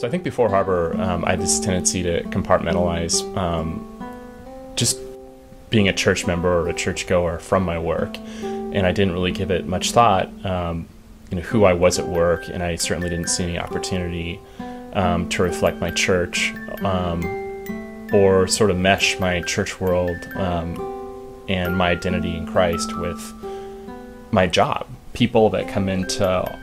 So I think before Harbor, um, I had this tendency to compartmentalize um, just being a church member or a churchgoer from my work, and I didn't really give it much thought. Um, you know who I was at work, and I certainly didn't see any opportunity um, to reflect my church um, or sort of mesh my church world um, and my identity in Christ with my job. People that come into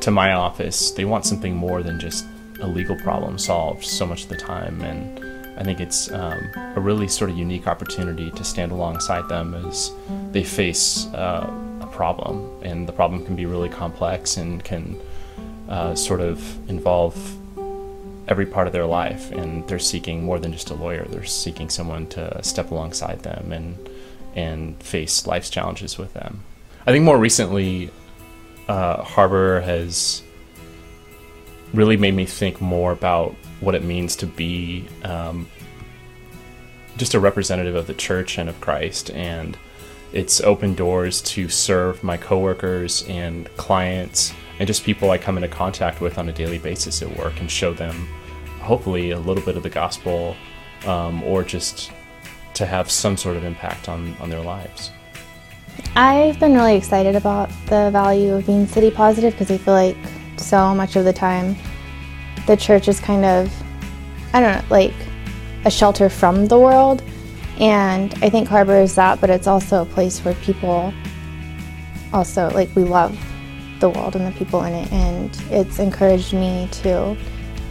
to my office, they want something more than just a legal problem solved so much of the time. And I think it's um, a really sort of unique opportunity to stand alongside them as they face uh, a problem. And the problem can be really complex and can uh, sort of involve every part of their life. And they're seeking more than just a lawyer, they're seeking someone to step alongside them and, and face life's challenges with them. I think more recently, uh, Harbor has really made me think more about what it means to be um, just a representative of the church and of Christ. And it's opened doors to serve my coworkers and clients and just people I come into contact with on a daily basis at work and show them, hopefully, a little bit of the gospel um, or just to have some sort of impact on, on their lives. I've been really excited about the value of being city positive because I feel like so much of the time the church is kind of, I don't know, like a shelter from the world. And I think Harbor is that, but it's also a place where people also, like, we love the world and the people in it. And it's encouraged me to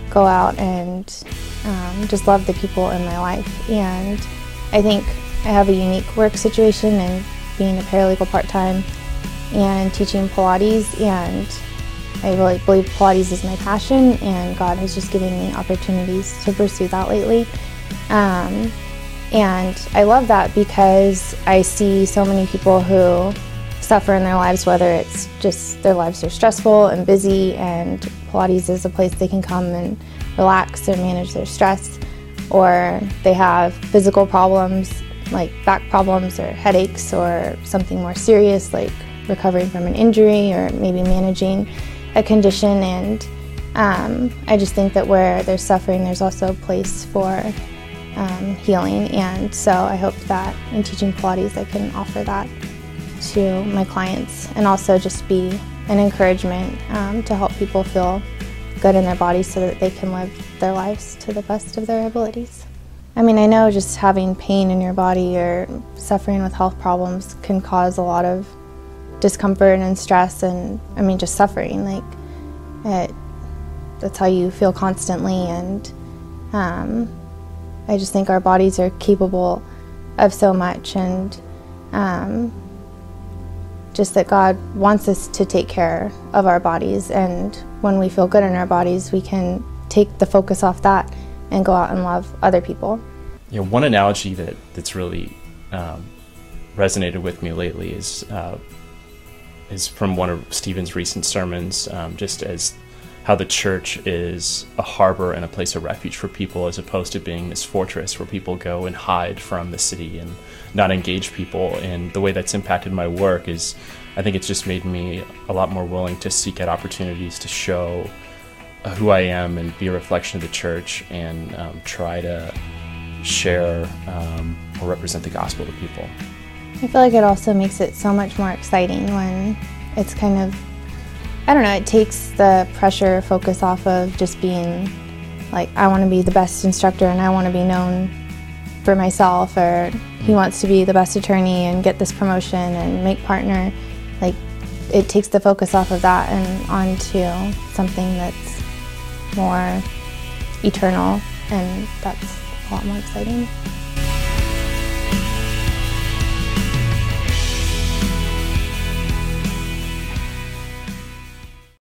go out and um, just love the people in my life. And I think I have a unique work situation and being a paralegal part-time and teaching Pilates and I really believe Pilates is my passion and God has just given me opportunities to pursue that lately. Um, and I love that because I see so many people who suffer in their lives, whether it's just their lives are stressful and busy, and Pilates is a place they can come and relax and manage their stress, or they have physical problems like back problems or headaches or something more serious like recovering from an injury or maybe managing a condition and um, I just think that where there's suffering there's also a place for um, healing and so I hope that in teaching Pilates I can offer that to my clients and also just be an encouragement um, to help people feel good in their bodies so that they can live their lives to the best of their abilities. I mean, I know just having pain in your body or suffering with health problems can cause a lot of discomfort and stress and, I mean, just suffering. Like, it, that's how you feel constantly. And um, I just think our bodies are capable of so much. And um, just that God wants us to take care of our bodies. And when we feel good in our bodies, we can take the focus off that and go out and love other people. You know, one analogy that that's really um, resonated with me lately is uh, is from one of Stephen's recent sermons, um, just as how the church is a harbor and a place of refuge for people, as opposed to being this fortress where people go and hide from the city and not engage people. And the way that's impacted my work is, I think it's just made me a lot more willing to seek out opportunities to show who I am and be a reflection of the church and um, try to share um, or represent the gospel to people. I feel like it also makes it so much more exciting when it's kind of, I don't know, it takes the pressure focus off of just being like, I want to be the best instructor and I want to be known for myself, or he wants to be the best attorney and get this promotion and make partner. Like, it takes the focus off of that and onto something that's more eternal, and that's a lot more exciting.